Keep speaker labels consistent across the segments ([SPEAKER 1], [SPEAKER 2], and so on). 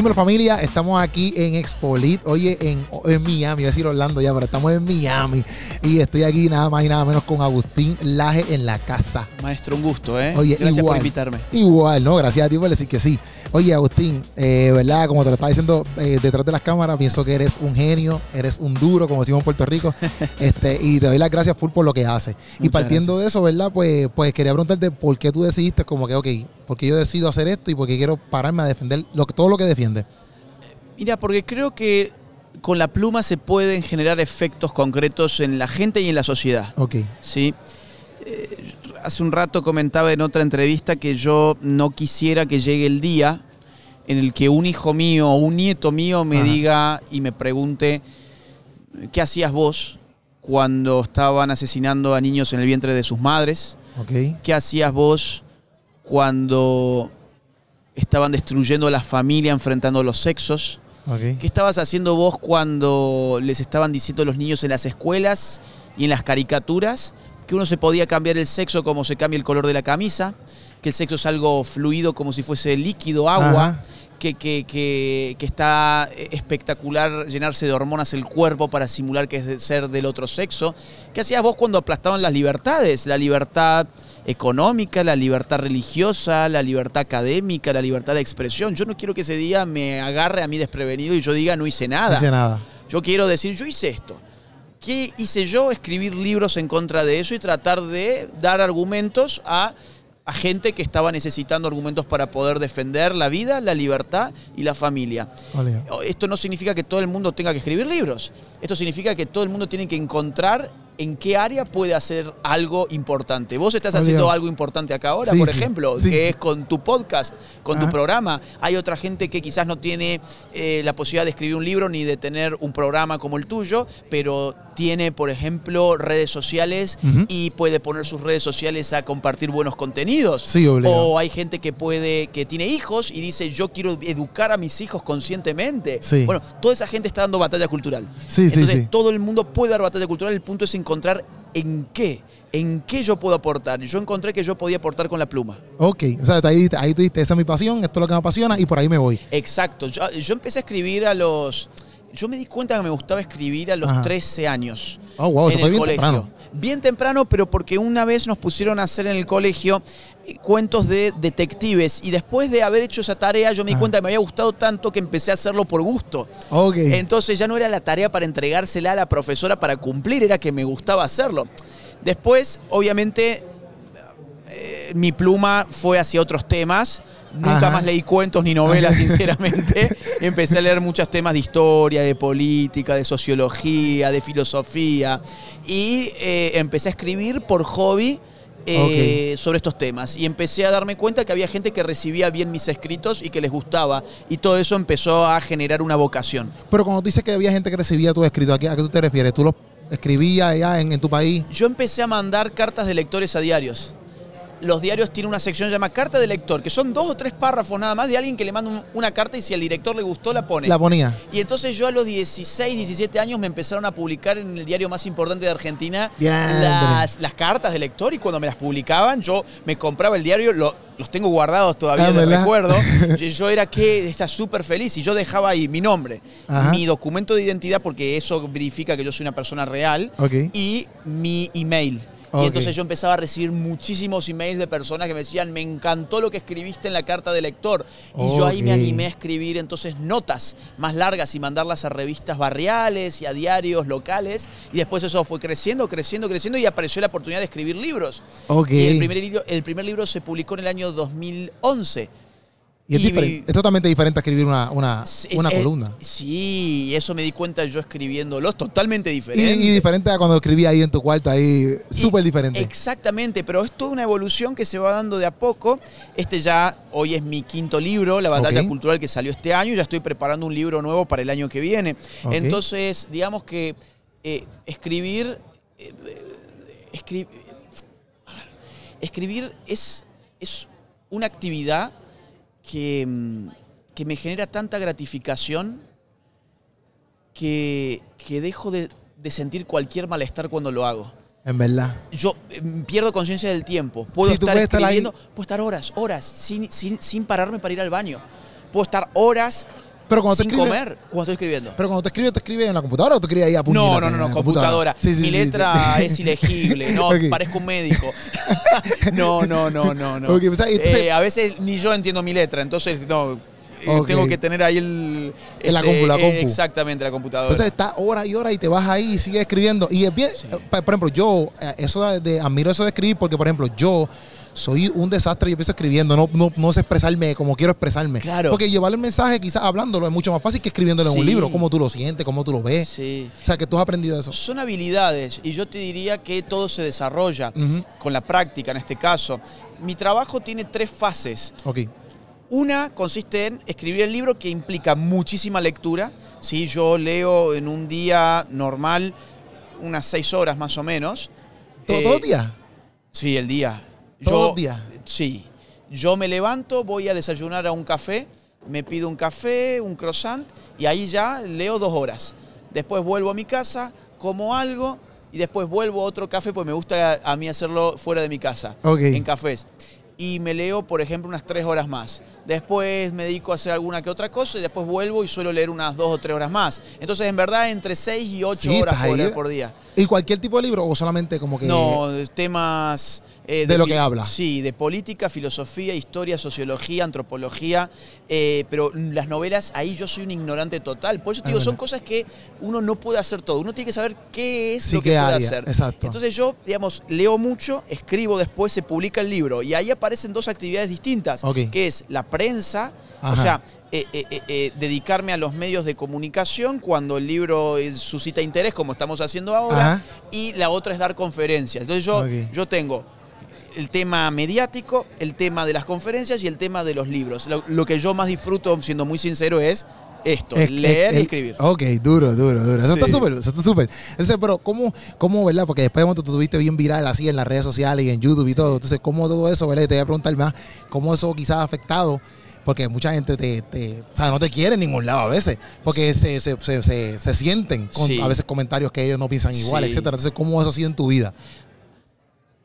[SPEAKER 1] Dímelo familia, estamos aquí en Expolit, oye, en, en Miami, voy a decir Orlando ya, pero estamos en Miami. Y estoy aquí nada más y nada menos con Agustín Laje en la casa.
[SPEAKER 2] Maestro, un gusto, ¿eh?
[SPEAKER 1] Oye,
[SPEAKER 2] Gracias
[SPEAKER 1] igual,
[SPEAKER 2] por invitarme.
[SPEAKER 1] Igual, ¿no? Gracias a ti por decir que sí. Oye, Agustín, eh, ¿verdad? Como te lo estaba diciendo eh, detrás de las cámaras, pienso que eres un genio, eres un duro, como decimos en Puerto Rico. este, y te doy las gracias full por lo que haces. y partiendo de eso, ¿verdad? Pues, pues quería preguntarte por qué tú decidiste, como que, ok, porque yo decido hacer esto y porque quiero pararme a defender lo, todo lo que defiende.
[SPEAKER 2] Mira, porque creo que con la pluma se pueden generar efectos concretos en la gente y en la sociedad.
[SPEAKER 1] Ok.
[SPEAKER 2] ¿sí? Eh, hace un rato comentaba en otra entrevista que yo no quisiera que llegue el día en el que un hijo mío o un nieto mío me
[SPEAKER 1] Ajá.
[SPEAKER 2] diga y me pregunte, ¿qué hacías vos cuando estaban asesinando a niños en el vientre de sus madres? ¿Qué hacías vos cuando estaban destruyendo a la familia, enfrentando los sexos? ¿Qué estabas haciendo vos cuando les estaban diciendo a los niños en las escuelas y en las caricaturas que uno se podía cambiar el sexo como se cambia el color de la camisa? Que el sexo es algo fluido como si fuese líquido, agua. Que, que- que- que está espectacular llenarse de hormonas el cuerpo para simular que es de ser del otro sexo. ¿Qué hacías vos cuando aplastaban las libertades? La libertad económica, la libertad religiosa, la libertad académica, la libertad de expresión. Yo no quiero que ese día me agarre a mí desprevenido y yo diga no hice
[SPEAKER 1] No
[SPEAKER 2] nada.
[SPEAKER 1] hice nada.
[SPEAKER 2] Yo quiero decir, yo hice esto. ¿Qué hice yo? Escribir libros en contra de eso y tratar de dar argumentos a, a gente que estaba necesitando argumentos para poder defender la vida, la libertad y la familia. Esto no significa que todo el mundo tenga que escribir libros. Esto significa que todo el mundo tiene que encontrar en qué área puede hacer algo importante. Vos estás haciendo algo importante acá ahora,
[SPEAKER 1] Sí,
[SPEAKER 2] por ejemplo,
[SPEAKER 1] Sí.
[SPEAKER 2] que es con tu podcast, con
[SPEAKER 1] Ajá.
[SPEAKER 2] tu programa. Hay otra gente que quizás no tiene eh, la posibilidad de escribir un libro ni de tener un programa como el tuyo, pero tiene, por ejemplo, redes sociales y puede poner sus redes sociales a compartir buenos contenidos.
[SPEAKER 1] Sí.
[SPEAKER 2] O hay gente que puede, que tiene hijos y dice, yo quiero educar a mis hijos conscientemente.
[SPEAKER 1] Sí.
[SPEAKER 2] Bueno, toda esa gente está dando batalla cultural.
[SPEAKER 1] Sí, sí,
[SPEAKER 2] Entonces, todo el mundo puede dar batalla cultural. El punto es encontrar en qué, en qué yo puedo aportar. Y yo encontré que yo podía aportar con la pluma.
[SPEAKER 1] Ok. O sea, ahí, ahí tú esa es mi pasión, esto es lo que me apasiona y por ahí me voy.
[SPEAKER 2] Exacto. Yo, yo empecé a escribir a los... Yo me di cuenta que me gustaba escribir a los
[SPEAKER 1] Ajá.
[SPEAKER 2] 13 años.
[SPEAKER 1] Oh, wow,
[SPEAKER 2] en
[SPEAKER 1] eso fue
[SPEAKER 2] el
[SPEAKER 1] bien
[SPEAKER 2] colegio.
[SPEAKER 1] temprano.
[SPEAKER 2] Bien temprano, pero porque una vez nos pusieron a hacer en el colegio eh, cuentos de detectives y después de haber hecho esa tarea yo me di
[SPEAKER 1] Ajá.
[SPEAKER 2] cuenta que me había gustado tanto que empecé a hacerlo por gusto. Entonces ya no era la tarea para entregársela a la profesora para cumplir, era que me gustaba hacerlo. Después, obviamente, eh, mi pluma fue hacia otros temas. Nunca
[SPEAKER 1] Ajá.
[SPEAKER 2] más leí cuentos ni novelas, sinceramente. Empecé a leer muchos temas de historia, de política, de sociología, de filosofía. Y eh, empecé a escribir por hobby eh, sobre estos temas. Y empecé a darme cuenta que había gente que recibía bien mis escritos y que les gustaba. Y todo eso empezó a generar una vocación.
[SPEAKER 1] Pero cuando dices que había gente que recibía tus escritos, ¿a qué, a qué tú te refieres? ¿Tú los escribías allá en, en tu país?
[SPEAKER 2] Yo empecé a mandar cartas de lectores a diarios. Los diarios tienen una sección llamada carta de lector, que son dos o tres párrafos nada más de alguien que le manda un- una carta y si al director le gustó la pone.
[SPEAKER 1] La ponía.
[SPEAKER 2] Y entonces yo a los 16, 17 años me empezaron a publicar en el diario más importante de Argentina las, las cartas de lector y cuando me las publicaban yo me compraba el diario, lo- los tengo guardados todavía,
[SPEAKER 1] Ah, ¿verdad?
[SPEAKER 2] recuerdo. Yo- yo era que está súper feliz y yo dejaba ahí mi nombre,
[SPEAKER 1] Ajá.
[SPEAKER 2] mi documento de identidad porque eso verifica que yo soy una persona real y mi email. Y entonces yo empezaba a recibir muchísimos emails de personas que me decían, me encantó lo que escribiste en la carta de lector. Y yo ahí me animé a escribir entonces notas más largas y mandarlas a revistas barriales y a diarios locales. Y después eso fue creciendo, creciendo, creciendo y apareció la oportunidad de escribir libros. Y el primer, libro, el primer libro se publicó en el año 2011.
[SPEAKER 1] Y es,
[SPEAKER 2] y
[SPEAKER 1] diferente, es totalmente diferente a escribir una, una,
[SPEAKER 2] Es-
[SPEAKER 1] una
[SPEAKER 2] es-
[SPEAKER 1] columna.
[SPEAKER 2] Sí, eso me di cuenta yo escribiéndolos, totalmente diferente.
[SPEAKER 1] y diferente a cuando escribía ahí en tu cuarto, ahí súper diferente.
[SPEAKER 2] Exactamente, pero es toda una evolución que se va dando de a poco. Este ya, hoy es mi quinto libro, La Batalla. Cultural que salió este año, ya estoy preparando un libro nuevo para el año que viene. Entonces, digamos que eh, escribir... eh, escri- a ver, escribir es, es una actividad que, mm, que me genera tanta gratificación que, que dejo de, de sentir cualquier malestar cuando lo hago
[SPEAKER 1] En verdad.
[SPEAKER 2] yo eh, pierdo conciencia del tiempo. Puedo
[SPEAKER 1] Sí,
[SPEAKER 2] estar
[SPEAKER 1] puedes estar ahí.
[SPEAKER 2] escribiendo, puedo estar horas, horas, sin, sin, sin pararme para ir al baño. Puedo estar horas
[SPEAKER 1] Pero cuando te
[SPEAKER 2] sin
[SPEAKER 1] escribes-
[SPEAKER 2] comer cuando estoy escribiendo.
[SPEAKER 1] Pero cuando te escribes, ¿te escribes en la computadora o te escribes ahí a puño
[SPEAKER 2] No, no, no, no, computadora.
[SPEAKER 1] Sí, sí,
[SPEAKER 2] Mi
[SPEAKER 1] sí,
[SPEAKER 2] letra es ilegible, no, parezco un médico. no, no, no, no, no.
[SPEAKER 1] Pues,
[SPEAKER 2] Eh, a veces ni yo entiendo mi letra, entonces no. eh. Tengo que tener ahí el.
[SPEAKER 1] La
[SPEAKER 2] este,
[SPEAKER 1] compu, la
[SPEAKER 2] eh,
[SPEAKER 1] compu.
[SPEAKER 2] Exactamente, la computadora.
[SPEAKER 1] Entonces estás horas y horas y te vas ahí y sigues escribiendo. Y es bien, por ejemplo, yo eso de- admiro eso de escribir porque, por ejemplo, yo soy un desastre y empiezo escribiendo, no, no, no sé expresarme como quiero expresarme.
[SPEAKER 2] Claro.
[SPEAKER 1] Porque llevar el mensaje quizás hablándolo es mucho más fácil que escribiéndolo en un libro, cómo tú lo sientes, cómo tú lo ves.
[SPEAKER 2] sí.
[SPEAKER 1] O sea, que tú has aprendido eso.
[SPEAKER 2] Son habilidades y yo te diría que todo se desarrolla con la práctica en este caso. Mi trabajo tiene tres fases.
[SPEAKER 1] Ok.
[SPEAKER 2] Una consiste en escribir el libro que implica muchísima lectura. ¿sí? Yo leo en un día normal unas seis horas más o menos.
[SPEAKER 1] ¿Todo,
[SPEAKER 2] Eh,
[SPEAKER 1] todos los días?
[SPEAKER 2] Sí, el día.
[SPEAKER 1] ¿Todos los días?
[SPEAKER 2] Sí. Yo me levanto, voy a desayunar a un café, me pido un café, un croissant y ahí ya leo dos horas. Después vuelvo a mi casa, como algo y después vuelvo a otro café, pues me gusta a mí hacerlo fuera de mi casa,
[SPEAKER 1] Ok.
[SPEAKER 2] en cafés. Y me leo, por ejemplo, unas tres horas más. Después me dedico a hacer alguna que otra cosa y después vuelvo y suelo leer unas dos o tres horas más. Entonces, en verdad, entre seis y ocho
[SPEAKER 1] Sí,
[SPEAKER 2] horas por día.
[SPEAKER 1] ¿Y cualquier tipo de libro o solamente como que.?
[SPEAKER 2] No, temas... eh,
[SPEAKER 1] De lo que habla.
[SPEAKER 2] Sí, de política, filosofía, historia, sociología, antropología, eh, pero las novelas, ahí yo soy un ignorante total. Por eso te
[SPEAKER 1] Es
[SPEAKER 2] digo, son cosas que uno no puede hacer todo. Uno tiene que saber qué es
[SPEAKER 1] Sí,
[SPEAKER 2] lo que puede
[SPEAKER 1] área,
[SPEAKER 2] hacer.
[SPEAKER 1] exacto.
[SPEAKER 2] Entonces yo, digamos, leo mucho, escribo después, se publica el libro y ahí aparecen dos actividades distintas, que es la prensa, o sea, eh, eh, eh, eh, dedicarme a los medios de comunicación cuando el libro suscita interés, como estamos haciendo ahora,
[SPEAKER 1] Ajá.
[SPEAKER 2] y la otra es dar conferencias. Entonces yo, yo tengo el tema mediático, el tema de las conferencias y el tema de los libros. Lo, lo que yo más disfruto, siendo muy sincero, es esto,
[SPEAKER 1] Es-
[SPEAKER 2] leer
[SPEAKER 1] es-
[SPEAKER 2] y escribir.
[SPEAKER 1] Ok, duro, duro, duro. Eso
[SPEAKER 2] Sí.
[SPEAKER 1] está súper, eso está súper. Entonces, pero ¿cómo, ¿cómo, verdad? Porque después de momento tú estuviste bien viral así en las redes sociales y en YouTube y todo. Entonces, ¿cómo todo eso, verdad? Y te voy a preguntar más, ¿cómo eso quizás ha afectado? Porque mucha gente te, te- o sea, no te quiere en ningún lado a veces, porque se, se, se, se- se sienten con
[SPEAKER 2] Sí.
[SPEAKER 1] a veces comentarios que ellos no piensan igual,
[SPEAKER 2] Sí.
[SPEAKER 1] etcétera. Entonces, ¿cómo eso ha sido en tu vida?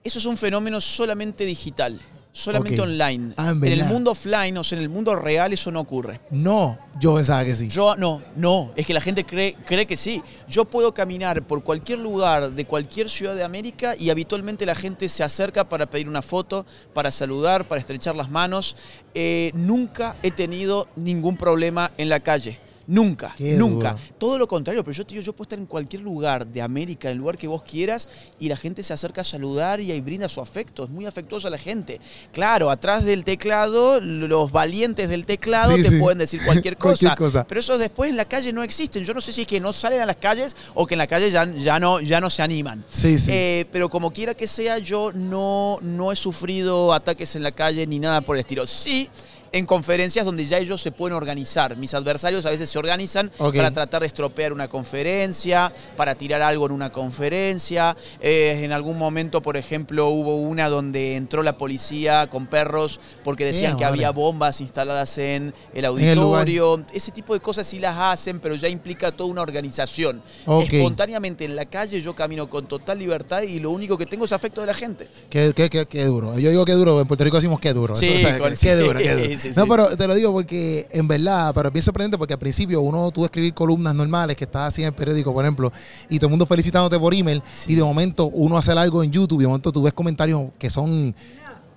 [SPEAKER 2] Eso es un fenómeno solamente digital, solamente online.
[SPEAKER 1] Ah, en
[SPEAKER 2] en el mundo offline, o sea, en el mundo real, eso no ocurre.
[SPEAKER 1] No, yo pensaba que sí.
[SPEAKER 2] Yo no, no, es que la gente cree, cree que sí. Yo puedo caminar por cualquier lugar de cualquier ciudad de América y habitualmente la gente se acerca para pedir una foto, para saludar, para estrechar las manos. Eh, nunca he tenido ningún problema en la calle. Nunca,
[SPEAKER 1] Qué
[SPEAKER 2] nunca.
[SPEAKER 1] duro.
[SPEAKER 2] Todo lo contrario, pero yo te digo, yo puedo estar en cualquier lugar de América, en el lugar que vos quieras, y la gente se acerca a saludar y ahí brinda su afecto. Es muy afectuosa la gente. Claro, atrás del teclado, los valientes del teclado
[SPEAKER 1] Sí,
[SPEAKER 2] te
[SPEAKER 1] sí.
[SPEAKER 2] pueden decir cualquier cosa.
[SPEAKER 1] Cualquier cosa.
[SPEAKER 2] Pero esos después en la calle no existen. Yo no sé si es que no salen a las calles o que en la calle ya, ya, no, ya no se animan.
[SPEAKER 1] Sí, sí.
[SPEAKER 2] Eh, pero como quiera que sea, yo no, no he sufrido ataques en la calle ni nada por el estilo. Sí, en conferencias donde ya ellos se pueden organizar. Mis adversarios a veces se organizan para tratar de estropear una conferencia, para tirar algo en una conferencia. Eh, en algún momento, por ejemplo, hubo una donde entró la policía con perros porque decían que había bombas instaladas en el
[SPEAKER 1] En el lugar.
[SPEAKER 2] auditorio. Ese tipo de cosas sí las hacen, pero ya implica toda una organización. Espontáneamente en la calle yo camino con total libertad y lo único que tengo es afecto de la gente.
[SPEAKER 1] Qué, qué, qué, qué duro. Yo digo qué duro, en Puerto Rico decimos qué duro.
[SPEAKER 2] Sí,
[SPEAKER 1] Eso, o sea,
[SPEAKER 2] con-
[SPEAKER 1] qué
[SPEAKER 2] sí,
[SPEAKER 1] duro, qué duro.
[SPEAKER 2] sí,
[SPEAKER 1] no, pero te lo digo porque en verdad, pero es bien sorprendente porque al principio uno tuvo que escribir columnas normales que estás así en el periódico, por ejemplo, y todo el mundo felicitándote por email, y de momento uno hace algo en YouTube y de momento tú ves comentarios que son,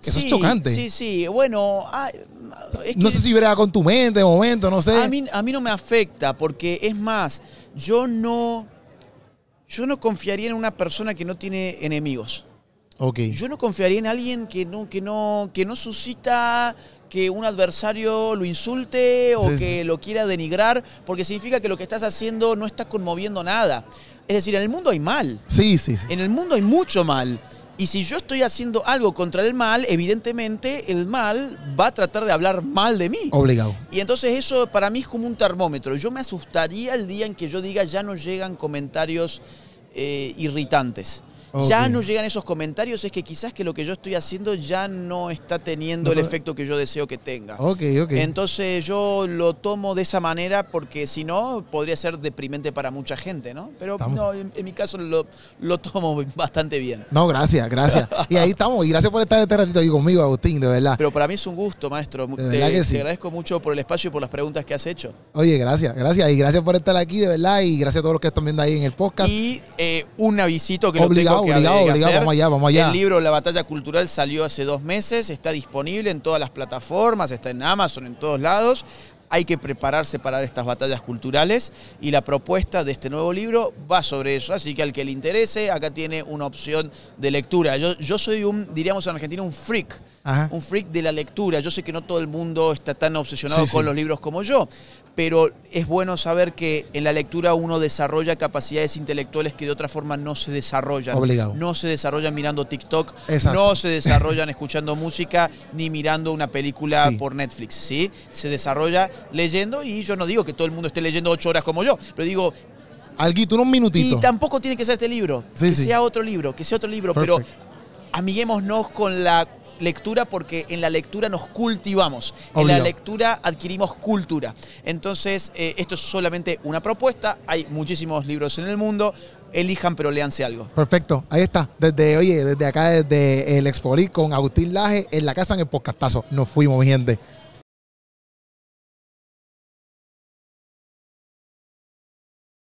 [SPEAKER 1] que
[SPEAKER 2] Sí,
[SPEAKER 1] chocantes.
[SPEAKER 2] Sí, sí. Bueno, ah, es
[SPEAKER 1] No sé si brega con tu mente de momento, no sé.
[SPEAKER 2] a, mí, a mí no me afecta porque es más, yo no, yo no confiaría en una persona que no tiene enemigos. Yo no confiaría en alguien que no, que no, que no suscita que un adversario lo insulte o
[SPEAKER 1] Sí, sí.
[SPEAKER 2] que lo quiera denigrar, porque significa que lo que estás haciendo no está conmoviendo nada. Es decir, en el mundo hay mal,
[SPEAKER 1] Sí, sí, sí.
[SPEAKER 2] en el mundo hay mucho mal. Y si yo estoy haciendo algo contra el mal, evidentemente el mal va a tratar de hablar mal de mí.
[SPEAKER 1] Obligado.
[SPEAKER 2] Y entonces eso para mí es como un termómetro. Yo me asustaría el día en que yo diga ya no llegan comentarios eh, irritantes. Ya no llegan esos comentarios, es que quizás que lo que yo estoy haciendo ya no está teniendo
[SPEAKER 1] No,
[SPEAKER 2] el efecto que yo deseo que tenga.
[SPEAKER 1] Ok, ok.
[SPEAKER 2] Entonces yo lo tomo de esa manera porque si no podría ser deprimente para mucha gente, ¿no? Pero
[SPEAKER 1] Estamos.
[SPEAKER 2] no, en, en mi caso lo, lo tomo bastante bien.
[SPEAKER 1] No, gracias, gracias. Y ahí estamos. Y gracias por estar este ratito aquí conmigo, Agustín, de verdad.
[SPEAKER 2] Pero para mí es un gusto, maestro.
[SPEAKER 1] De
[SPEAKER 2] Te,
[SPEAKER 1] verdad que
[SPEAKER 2] te
[SPEAKER 1] sí.
[SPEAKER 2] agradezco mucho por el espacio y por las preguntas que has hecho.
[SPEAKER 1] Oye, gracias, gracias. Y gracias por estar aquí, de verdad. Y gracias a todos los que están viendo ahí en el podcast.
[SPEAKER 2] Y eh, un avisito que
[SPEAKER 1] Obligado,
[SPEAKER 2] lo tengo
[SPEAKER 1] obligado,
[SPEAKER 2] que
[SPEAKER 1] obligado.
[SPEAKER 2] hacer.
[SPEAKER 1] Vamos allá, vamos allá.
[SPEAKER 2] El libro La Batalla Cultural salió hace dos meses, está disponible en todas las plataformas, está en Amazon, en todos lados. Hay que prepararse para estas batallas culturales y la propuesta de este nuevo libro va sobre eso. Así que al que le interese, acá tiene una opción de lectura. Yo, yo soy un, diríamos en Argentina, un freak.
[SPEAKER 1] Ajá.
[SPEAKER 2] Un freak de la lectura. Yo sé que no todo el mundo está tan obsesionado
[SPEAKER 1] Sí,
[SPEAKER 2] con
[SPEAKER 1] sí.
[SPEAKER 2] los libros como yo, pero es bueno saber que en la lectura uno desarrolla capacidades intelectuales que de otra forma no se desarrollan.
[SPEAKER 1] Obligado.
[SPEAKER 2] No se desarrollan mirando TikTok,
[SPEAKER 1] Exacto.
[SPEAKER 2] no se desarrollan escuchando música ni mirando una película
[SPEAKER 1] Sí.
[SPEAKER 2] por Netflix, ¿sí? Se desarrolla leyendo y yo no digo que todo el mundo esté leyendo ocho horas como yo, pero digo,
[SPEAKER 1] Alguito, unos
[SPEAKER 2] y
[SPEAKER 1] minutitos.
[SPEAKER 2] tampoco tiene que ser este libro,
[SPEAKER 1] Sí,
[SPEAKER 2] que
[SPEAKER 1] sí.
[SPEAKER 2] sea otro libro, que sea otro libro, pero amiguémonos con la lectura porque en la lectura nos cultivamos, en la lectura adquirimos cultura. Entonces, eh, esto es solamente una propuesta, hay muchísimos libros en el mundo, elijan pero léanse algo.
[SPEAKER 1] Perfecto, ahí está. Desde, oye, desde acá, desde el Expolit con Agustín Laje en la casa en el podcastazo. Nos fuimos, mi gente.